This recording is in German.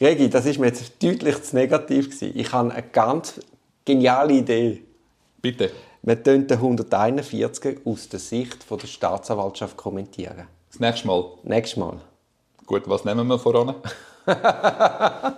Regi, das ist mir jetzt deutlich zu negativ gewesen. Ich habe eine ganz geniale Idee. Bitte. Wir können den 141 aus der Sicht von der Staatsanwaltschaft kommentieren. Das nächste Mal. Nächstes Mal. Gut, was nehmen wir voran?